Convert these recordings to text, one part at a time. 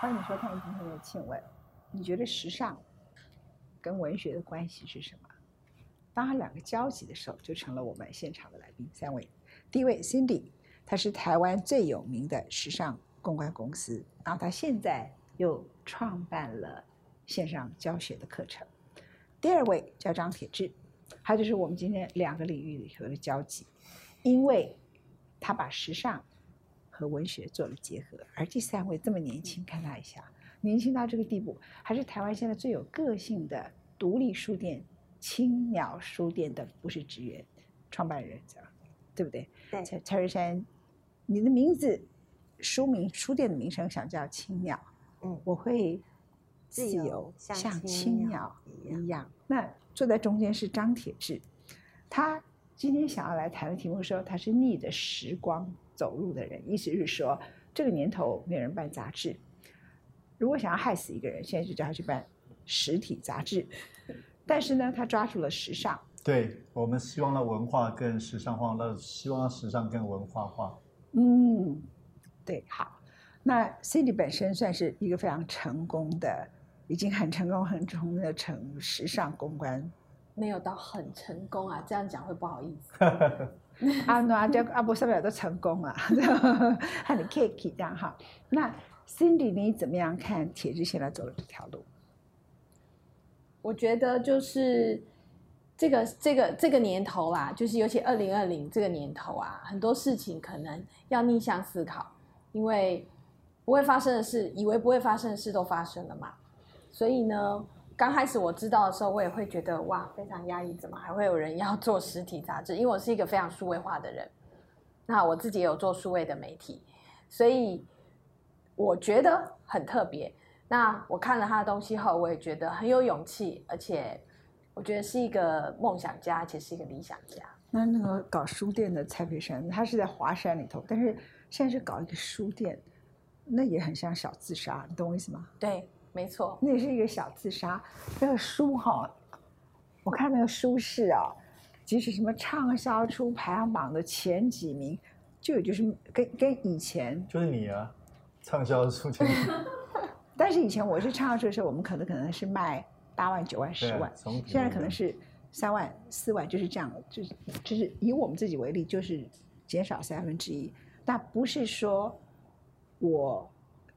欢迎收看今天的《请问》，你觉得时尚跟文学的关系是什么？当它两个交集的时候，就成了我们现场的来宾三位。第一位 Cindy，她是台湾最有名的时尚公关公司，然后她现在又创办了线上教学的课程。第二位叫张铁志，他就是我们今天两个领域里头的交集，因为他把时尚和文学做了结合。而第三位这么年轻，看他一下，年轻到这个地步，还是台湾现在最有个性的独立书店青鸟书店的不是职员，创办人，这样对不对？对蔡蔡瑞山，你的名字书名书店的名称想叫青鸟，嗯我会自由像像青鸟一样。那坐在中间是张铁志，他今天想要来谈的题目说他是逆的时光走路的人，意思是说这个年头没有人办杂志，如果想要害死一个人，现在就叫他去办实体杂志。但是呢，他抓住了时尚，对我们希望让文化更时尚化，那希望让时尚更文化化。嗯，对，好。那 Cindy 本身算是一个非常成功的，已经很成功、很成功的成时尚公关没有到很成功啊，这样讲会不好意思。啊，那这阿波上面都成功啊，很 cake 这样哈。那 Cindy 你怎么样看铁志现在走的这条路？我觉得就是这个这个这个年头啦，就是尤其二零二零这个年头啊，很多事情可能要逆向思考，因为不会发生的事，以为不会发生的事都发生了嘛。所以呢，刚开始我知道的时候，我也会觉得哇，非常压抑，怎么还会有人要 做实体杂志？因为我是一个非常数位化的人，那我自己也有做数位的媒体，所以我觉得很特别。那我看了他的东西后，我也觉得很有勇气，而且我觉得是一个梦想家，而且是一个理想家。那那个搞书店的蔡培山，他是在华山里头，但是现在是搞一个书店，那也很像小自杀，你懂我意思吗？对，没错，那也是一个小自杀。那个书哈，我看那个书是啊，即使什么畅销出排行榜的前几名，就也就是跟跟以前，就是你啊，畅销书签，但是以前我是畅销书的时候，我们可能可能是卖八万、九万、十万，现在可能是三万、四万，就是这样，就是就是以我们自己为例，就是减少三分之一。但不是说我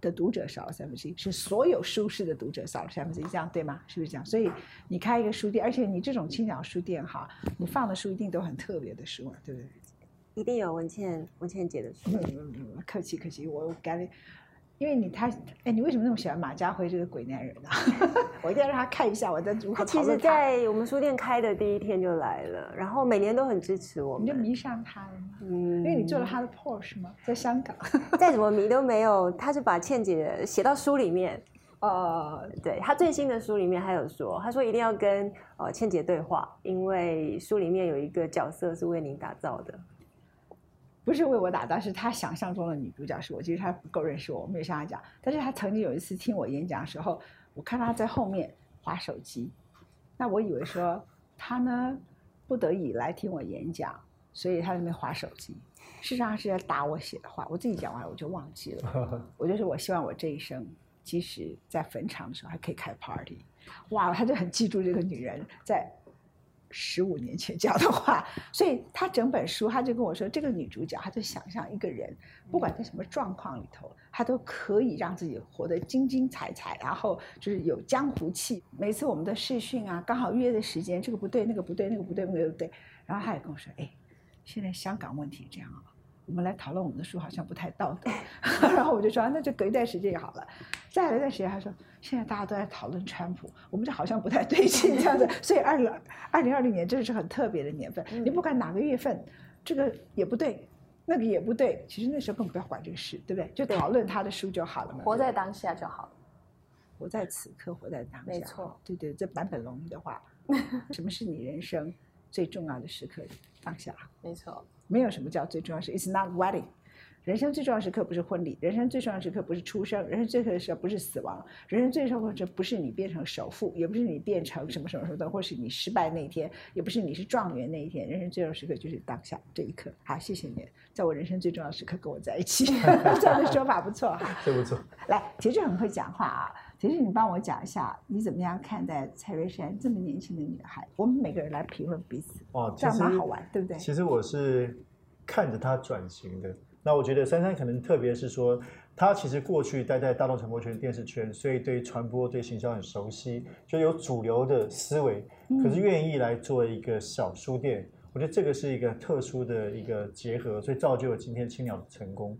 的读者少了三分之一，是所有书市的读者少了三分之一，这样对吗？是不是这样？所以你开一个书店，而且你这种青鸟书店哈，你放的书一定都很特别的书啊，对不对？一定有文倩文倩姐的书。嗯嗯嗯，客气客气，我赶紧，因为你他，哎，你为什么那么喜欢马家辉这个鬼男人啊？我一定要让他看一下我在如何他其实。在我们书店开的第一天就来了，然后每年都很支持我们。你就迷上他了吗？嗯，因为你做了他的 Porsche 吗？在香港。再怎么迷都没有，他是把倩姐写到书里面。呃，对他最新的书里面还有说，他说一定要跟呃倩姐对话，因为书里面有一个角色是为您打造的。不是为我打造，是他想象中的女主角是我。其实他不够认识我，我没有向他讲。但是他曾经有一次听我演讲的时候，我看到他在后面划手机，那我以为说他呢不得已来听我演讲，所以他在那边划手机。事实上他是在打我写的话，我自己讲完了我就忘记了。我就是我希望我这一生，即使在坟场的时候还可以开 party。哇，他就很记住这个女人在十五年前讲的话，所以他整本书他就跟我说，这个女主角，他就想象一个人，不管在什么状况里头，她都可以让自己活得精精彩彩，然后就是有江湖气。每次我们的试训啊，刚好约的时间，这个不对，那个不对，那个不对，那个不对，然后他也跟我说，哎，现在香港问题这样啊。我们来讨论我们的书好像不太道德，然后我就说、那就隔一段时间就好了。再来一段时间，他说现在大家都在讨论川普，我们这好像不太对劲这样子。所以二零二零二零年真的是很特别的年份，你不管哪个月份，这个也不对，那个也不对。其实那时候根本不要管这个事，对不对？就讨论他的书就好了嘛。活在当下就好了。活在此刻，活在当下。没错，对对，这坂本龙一的话，什么是你人生最重要的时刻？当下。没错，没有什么叫最重要的事，It's not wedding，人生最重要时刻不是婚礼，人生最重要时刻不是出生，人生最重要的时刻不是死亡，人生最重要的时刻不是你变成首富，也不是你变成什么什么什么的，或是你失败那一天，也不是你是状元那一天。人生最重要时刻就是当下这一刻。好，谢谢你，在我人生最重要的时刻跟我在一起，这样的说法不错哈。这不错。来，其实很会讲话啊。其实你帮我讲一下，你怎么样看待蔡瑞山这么年轻的女孩？我们每个人来评论彼此，哦，这样蛮好玩，对不对？其实我是看着她转型的。那我觉得珊珊可能特别是说，她其实过去待在大众传播圈、电视圈，所以对传播、对行销很熟悉，就有主流的思维，可是愿意来做一个小书店。我觉得这个是一个特殊的一个结合，所以造就了今天青鸟的成功。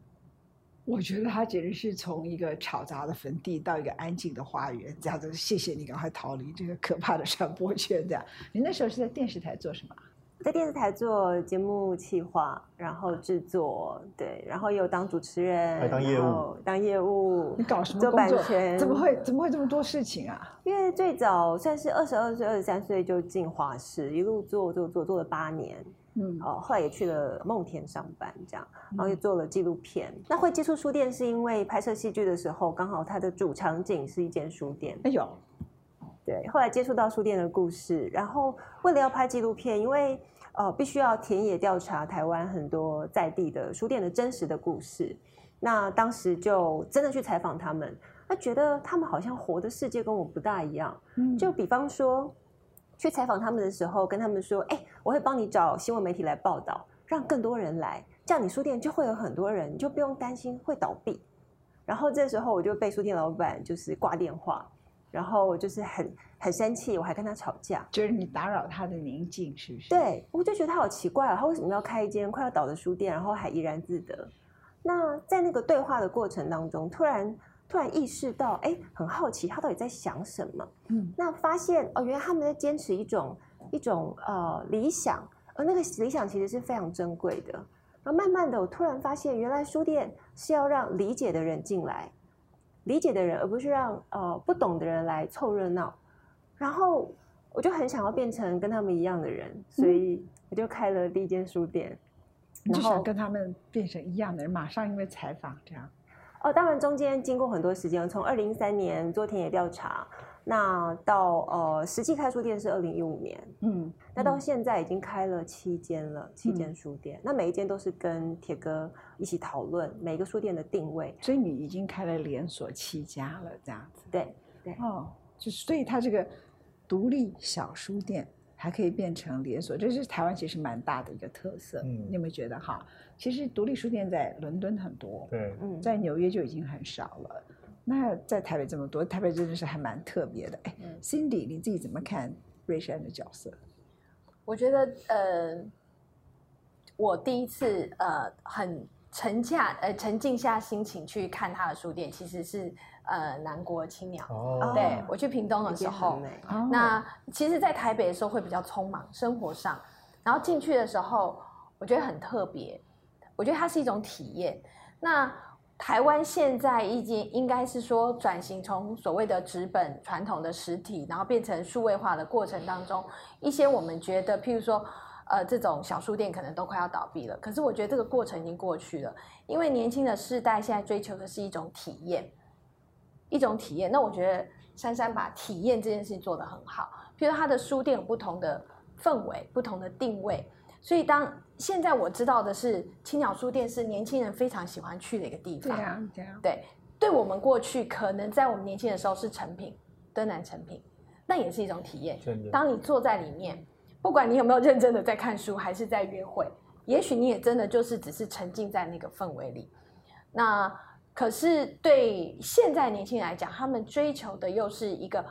我觉得他简直是从一个吵杂的坟地到一个安静的花园，这样子。谢谢你赶快逃离这个可怕的传播圈。这样，你那时候是在电视台做什么？在电视台做节目企划，然后制作，对，然后又当主持人，还当业务，当业务。你搞什么做版权？怎么会怎么会这么多事情啊？因为最早算是二十二岁、二十三岁就进华视，一路做做做做了八年。嗯，哦，后来也去了梦田上班，这样，然后又做了纪录片。那会接触书店，是因为拍摄戏剧的时候，刚好它的主场景是一间书店。哎呦，对，后来接触到书店的故事，然后为了要拍纪录片，因为呃必须要田野调查台湾很多在地的书店的真实的故事，那当时就真的去采访他们，那觉得他们好像活的世界跟我不大一样。嗯，就比方说。去采访他们的时候，跟他们说：“哎，我会帮你找新闻媒体来报道，让更多人来，这样你书店就会有很多人，你就不用担心会倒闭。”然后这时候我就被书店老板就是挂电话，然后就是很很生气，我还跟他吵架，就是你打扰他的宁静，是不是？对，我就觉得他好奇怪啊，他为什么要开一间快要倒的书店，然后还怡然自得？那在那个对话的过程当中，突然。突然意识到，哎，很好奇他到底在想什么。嗯，那发现哦，原来他们在坚持一种一种呃理想，而那个理想其实是非常珍贵的。然后慢慢的，我突然发现，原来书店是要让理解的人进来，理解的人，而不是让呃不懂的人来凑热闹。然后我就很想要变成跟他们一样的人，所以我就开了第一间书店。你就想跟他们变成一样的人，马上因为采访这样。哦，当然中间经过很多时间，从二零一三年做田野调查，那到呃实际开书店是二零一五年，嗯，那到现在已经开了七间了，七间书店，那每一间都是跟铁哥一起讨论每个书店的定位，所以你已经开了连锁七家了，这样子，对对，哦，就是所以他这个独立小书店。还可以变成连锁，这是台湾其实蛮大的一个特色。嗯，你有没有觉得哈？其实独立书店在伦敦很多，对，嗯，在纽约就已经很少了。那在台北这么多，台北真的是还蛮特别的。哎，Cindy，你自己怎么看瑞山的角色？我觉得，呃，我第一次呃很沉下呃沉静下心情去看他的书店，其实是。呃，南国青鸟，对我去屏东的时候，那其实，在台北的时候会比较匆忙，生活上，然后进去的时候，我觉得很特别，我觉得它是一种体验。那台湾现在已经应该是说转型，从所谓的纸本传统的实体，然后变成数位化的过程当中，一些我们觉得，譬如说，呃，这种小书店可能都快要倒闭了。可是我觉得这个过程已经过去了，因为年轻的世代现在追求的是一种体验。一种体验，那我觉得珊珊把体验这件事情做得很好。譬如他的书店有不同的氛围、不同的定位，所以当现在我知道的是，青鸟书店是年轻人非常喜欢去的一个地方。对啊，对啊。对，对我们过去可能在我们年轻的时候是成品，登南成品，那也是一种体验。当你坐在里面，不管你有没有认真的在看书，还是在约会，也许你也真的就是只是沉浸在那个氛围里。那。可是对现在年轻人来讲，他们追求的又是一个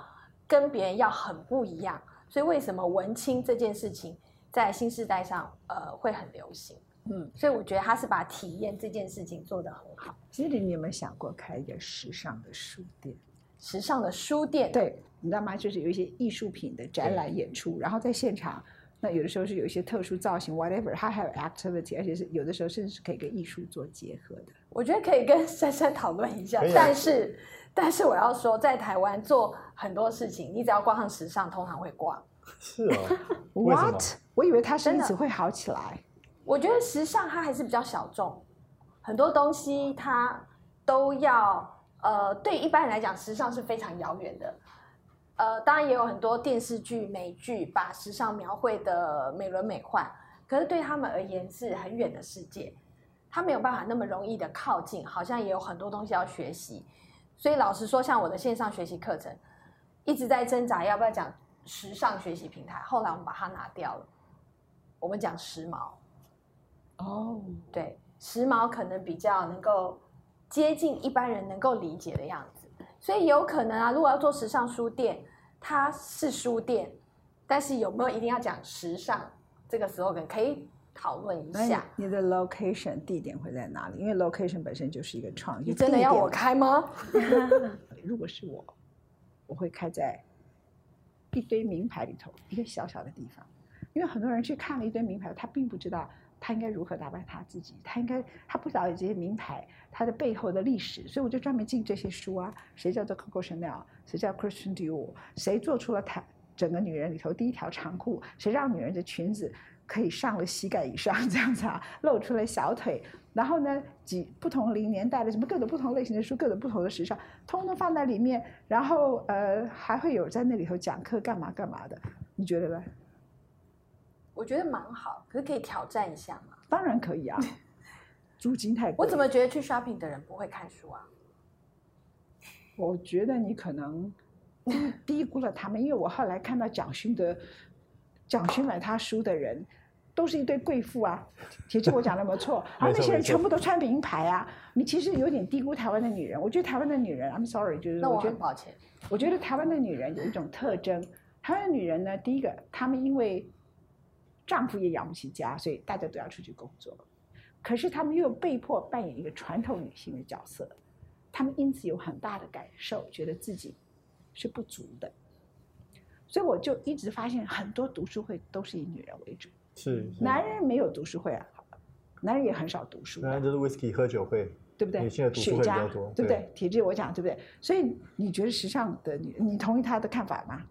跟别人要很不一样，所以为什么文青这件事情在新时代上呃会很流行？嗯，所以我觉得他是把体验这件事情做得很好。其实你有没有想过开一个时尚的书店？时尚的书店，对，你知道吗？就是有一些艺术品的展览演出，然后在现场。那有的时候是有一些特殊造型，whatever，它还有 activity，而且是有的时候甚至是可以跟艺术做结合的。我觉得可以跟珊珊讨论一下，但是但是我要说，在台湾做很多事情，你只要挂上时尚，通常会挂。是 啊，What？我以为它身子会好起来。我觉得时尚它还是比较小众，很多东西它都要呃，对一般人来讲，时尚是非常遥远的。呃，当然也有很多电视剧、美剧把时尚描绘的美轮美奂，可是对他们而言是很远的世界，他没有办法那么容易的靠近，好像也有很多东西要学习。所以老实说，像我的线上学习课程，一直在挣扎要不要讲时尚学习平台，后来我们把它拿掉了，我们讲时髦。哦，对，时髦可能比较能够接近一般人能够理解的样子，所以有可能啊，如果要做时尚书店，它是书店，但是有没有一定要讲时尚这个 slogan 可以讨论一下？你的 location 地点会在哪里？因为 location 本身就是一个创意。你真的要我地开吗？如果是我，我会开在一堆名牌里头一个小小的地方，因为很多人去看了一堆名牌，他并不知道他应该如何打扮他自己，他应该他不了解这些名牌它的背后的历史，所以我就专门进这些书啊，谁叫做 Coco Chanel，谁叫 Christian Dior，谁做出了他整个女人里头第一条长裤，谁让女人的裙子可以上了膝盖以上 这样子啊，露出了小腿。然后呢，几不同零年代的什么各种不同类型的书，各种不同的时尚，通通放在里面。然后呃，还会有在那里头讲课干嘛干嘛的，你觉得呢？我觉得蛮好，可是可以挑战一下嘛。当然可以啊，租金太贵。我怎么觉得去 shopping 的人不会看书啊？我觉得你可能低低估了他们，因为我后来看到蒋勋的蒋勋买他书的人，都是一堆贵妇啊。铁志，我讲的没有错，而那些人全部都穿名牌啊。你其实有点低估台湾的女人。我觉得台湾的女人，I'm sorry，就是那我我觉得很抱歉。我觉得台湾的女人有一种特征，台湾的女人呢，第一个，她们因为丈夫也养不起家，所以大家都要出去工作，可是她们又被迫扮演一个传统女性的角色，她们因此有很大的感受，觉得自己是不足的，所以我就一直发现很多读书会都是以女人为主，是，男人没有读书会啊，男人也很少读书的，当然就是 whisky 喝酒会，对不对？女性的读书会比较多对对不对？体质我讲对不对？所以你觉得时尚的你，你同意他的看法吗？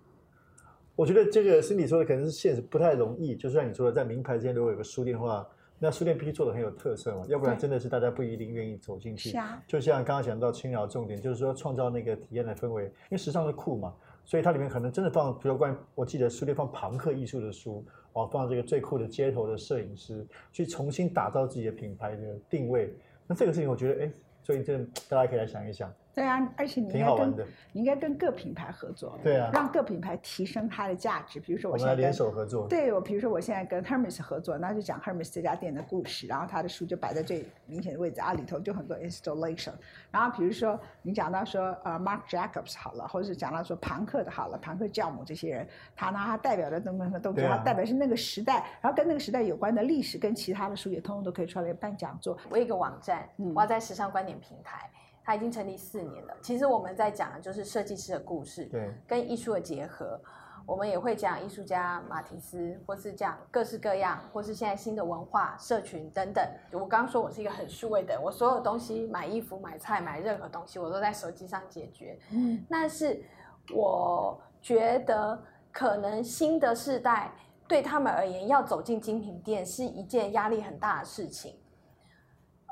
我觉得这个是你说的，可能是现实不太容易。就像你说的，在名牌之间如果有个书店的话，那书店必须做的很有特色嘛，要不然真的是大家不一定愿意走进去。是啊，就像刚刚讲到轻聊重点，就是说创造那个体验的氛围，因为时尚是酷嘛，所以它里面可能真的放，比如关于我记得书店放朋克艺术的书，哦，放这个最酷的街头的摄影师，去重新打造自己的品牌的定位。那这个事情，我觉得，哎，所以这大家可以来想一想，对啊，而且你应该跟。你应该跟各品牌合作，对啊，让各品牌提升它的价值。比如说我现在跟手合作。对我，比如说我现在跟 Hermes 合作，那就讲 Hermes 这家店的故事，然后他的书就摆在最明显的位置啊，里头就很多 installation。然后比如说你讲到说呃 Mark Jacobs 好了，或者是讲到说庞克的好了，庞克教母这些人，他呢他代表的什么什么东西，他代表是那个时代，然后跟那个时代有关的历史跟其他的书也通通都可以出来办讲座。我有一个网站，嗯我要在时尚观点平台，它已经成立四年了。其实我们在讲的就是设计师的故事，对，跟艺术的结合。我们也会讲艺术家马提斯，或是讲各式各样，或是现在新的文化、社群等等。我刚刚说我是一个很数位的人，我所有东西买衣服、买菜、买任何东西，我都在手机上解决。嗯，但是我觉得可能新的世代对他们而言，要走进精品店是一件压力很大的事情。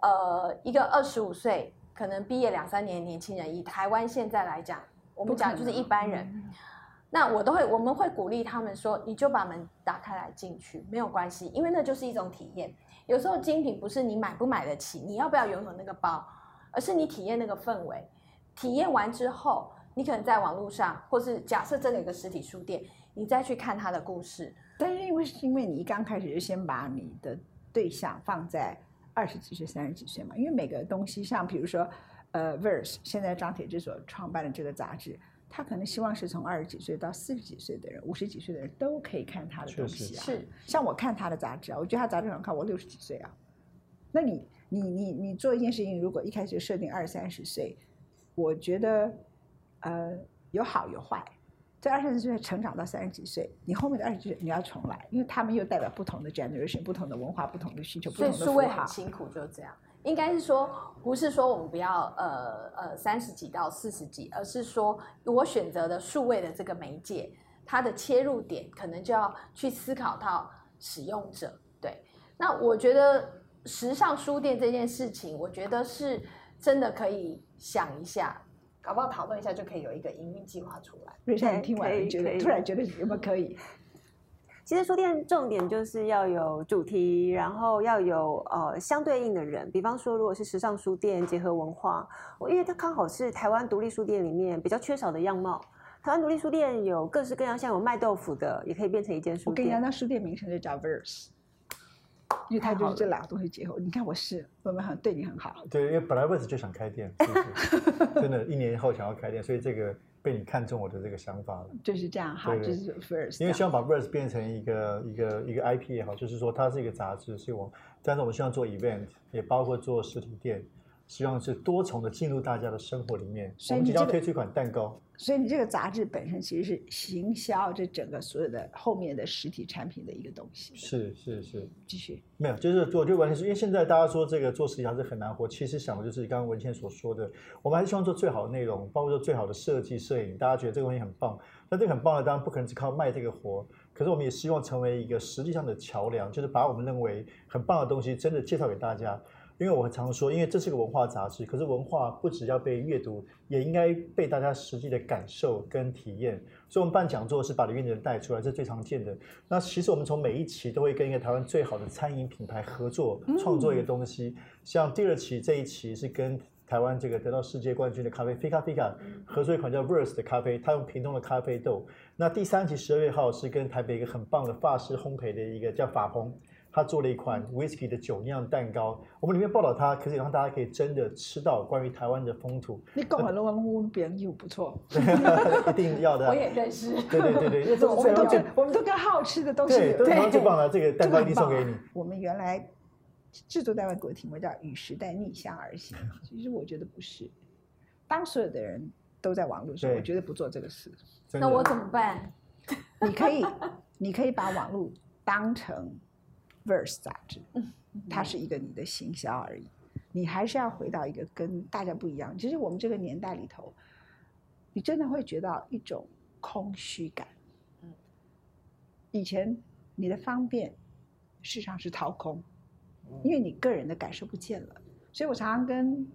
呃，一个二十五岁可能毕业两三年的年轻人，以台湾现在来讲，我们讲就是一般人，嗯那我都会我们会鼓励他们说，你就把门打开来进去，没有关系，因为那就是一种体验。有时候精品不是你买不买得起，你要不要拥有那个包，而是你体验那个氛围。体验完之后，你可能在网络上，或是假设真的有个实体书店，你再去看它的故事。但是因为是因为你一刚开始就先把你的对象放在二十几岁、三十几岁嘛，因为每个东西，像比如说，呃，Verse 现在张铁志所创办的这个杂志，他可能希望是从二十几岁到四十几岁的人、五十几岁的人都可以看他的东西啊。是，像我看他的杂志啊，我觉得他杂志很好看，我六十几岁啊。那你你你你做一件事情，如果一开始就设定二三十岁，我觉得呃有好有坏。在二三十岁成长到三十几岁，你后面的二十几岁你要重来，因为他们又代表不同的 generation、不同的文化、不同的需求、不所以数位很。辛苦，就是这样。应该是说，不是说我们不要呃呃三十几到四十几，而是说我选择的数位的这个媒介，它的切入点可能就要去思考到使用者。对，那我觉得时尚书店这件事情，我觉得是真的可以想一下，搞不好讨论一下就可以有一个营运计划出来。瑞莎，你听完，觉得突然觉得有没有可以？其实书店重点就是要有主题，然后要有呃相对应的人。比方说，如果是时尚书店结合文化，我因为它刚好是台湾独立书店里面比较缺少的样貌。台湾独立书店有各式各样，像有卖豆腐的，也可以变成一间书店我跟你讲，那书店名称就叫 Verse，因为它就是这两个东西结合。你看我是，我们很对你很好。对，因为本来 Verse 就想开店，是不是 真的，一年后想要开店，所以这个被你看中我的这个想法了。就是这样哈，就是 first，因为希望把 Verse 变成一个一个一个 IP 也好，就是说它是一个杂志，所以我但是我们希望做 event，也包括做实体店，希望是多重的进入大家的生活里面。我们即所以你这个将推出一款蛋糕，所以你这个杂志本身其实是行销这整个所有的后面的实体产品的一个东西。是是是，继续，没有，就是做就完全是因为现在大家说这个做实体杂志很难活，其实想的就是刚刚文倩所说的，我们还是希望做最好的内容，包括做最好的设计、摄影，大家觉得这个东西很棒。那这个很棒的当然不可能只靠卖这个活，可是我们也希望成为一个实际上的桥梁，就是把我们认为很棒的东西真的介绍给大家。因为我很常说，因为这是个文化杂志，可是文化不只要被阅读，也应该被大家实际的感受跟体验。所以，我们办讲座是把里面的人带出来，这是最常见的。那其实我们从每一期都会跟一个台湾最好的餐饮品牌合作，创作一个东西。像第二期这一期是跟台湾这个得到世界冠军的咖啡 Fika Fika 合作一款叫 Verse 的咖啡，它用屏东的咖啡豆。那第三期十二月号是跟台北一个很棒的法式烘焙的一个叫法鹏。他做了一款 whisky 的酒酿蛋糕，我们里面报道他，可是也让大家可以真的吃到关于台湾的风土，你讲了我们我们别人又不错，一定要的。我也认识，对对对对，因为这我们都跟我们都跟好吃的东西对，有都是台湾最棒的，这个蛋糕一定送给你。我们原来制作单位给我题目叫“与时代逆向而行”，其实我觉得不是。当所有的人都在网络上，对我绝对不做这个事。那我怎么办？你可以，你可以把网络当成 Verse 杂志，它是一个你的行销而已。你还是要回到一个跟大家不一样。其实我们这个年代里头，你真的会觉得一种空虚感。嗯以前你的方便，事实上是掏空，因为你个人的感受不见了。所以我常常跟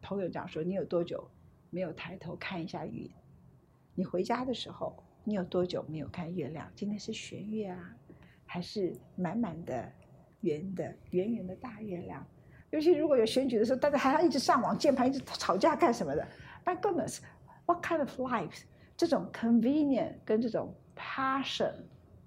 朋友讲说，你有多久没有抬头看一下云？你回家的时候，你有多久没有看月亮？今天是弦月啊，还是满满的圆的圆圆的大月亮？尤其如果有选举的时候，大家还要一直上网键盘，一直吵架干什么的？My goodness，what kind of lives？这种 convenient 跟这种 passion，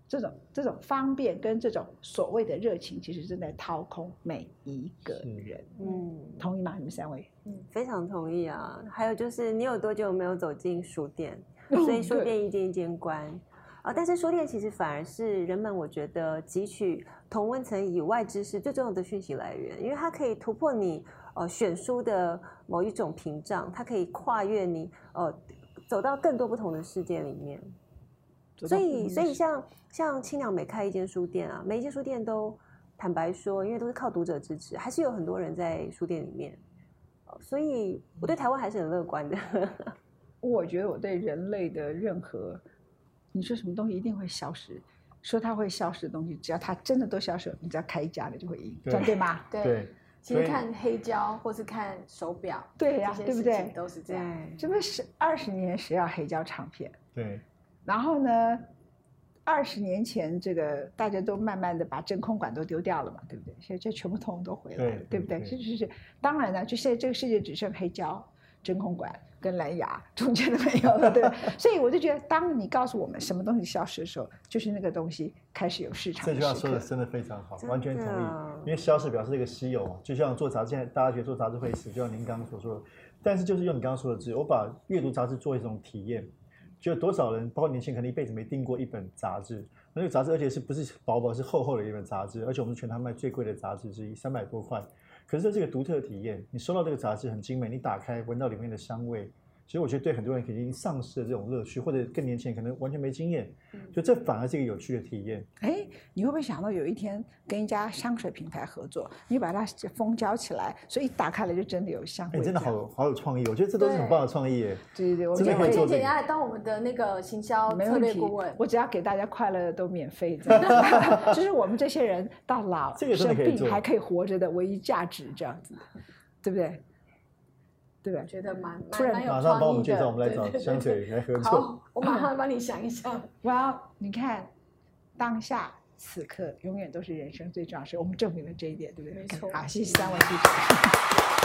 这种这种方便跟这种所谓的热情，其实正在掏空每一个人。嗯，同意吗？你们三位？嗯非常同意啊。还有就是，你有多久没有走进书店？嗯所以书店一间一间关啊。但是书店其实反而是人们我觉得汲取同温层以外知识最重要的讯息来源，因为它可以突破你呃选书的某一种屏障，它可以跨越你呃走到更多不同的世界里面。所以，所以像像青鸟每开一间书店啊，每一间书店都坦白说，因为都是靠读者支持，还是有很多人在书店里面。呃所以我对台湾还是很乐观的。我觉得我对人类的任何，你说什么东西一定会消失，说它会消失的东西，只要它真的都消失了，你只要开一家的就会赢，这样对吗？对，对，其所以实看黑胶或是看手表，对呀、对不对？都是这样。对，这不是二十年谁要黑胶唱片？对，然后呢，二十年前这个大家都慢慢的把真空管都丢掉了嘛，对不对？现在这全部通通都回来了，对对不对？对是是是，当然呢，就现在这个世界只剩黑胶、真空管跟蓝牙，中间都没有了，对吧？所以我就觉得，当你告诉我们什么东西消失的时候，就是那个东西开始有市场这句话。说的真的非常好，完全同意。因为消失表示一个稀有嘛，就像做杂志，现在大家觉得做杂志会死，就像您刚刚所说的。但是就是用你刚刚说的字，我把阅读杂志做一种体验，就有多少人，包括年轻人，可能一辈子没订过一本杂志。那个杂志，而且是不是薄薄，是厚厚的一本杂志，而且我们是全台卖最贵的杂志之一，三百多块。可是这个独特体验，你收到这个杂志很精美，你打开闻到里面的香味，其实我觉得对很多人已经丧失了这种乐趣，或者更年轻人可能完全没经验，嗯就这反而是一个有趣的体验。哎，你会不会想到有一天跟一家香水品牌合作，你把它封胶起来，所以一打开来就真的有香味哎，真的好好有创意，我觉得这都是很棒的创意耶。对对对，我们可以做这个姐姐来当我们的那个行销策略顾问，，我只要给大家快乐的都免费，就是我们这些人到老生病还可以活着的唯一价值，这样子，对不对？对不对？觉得蛮突然蛮蛮有马上帮我创意的。们介绍，我们来找对对对香水来合作。好，我马上帮你想一想。哇，你看当下此刻永远都是人生最重要的事，我们证明了这一点，对不对？没错好，谢谢三位记者。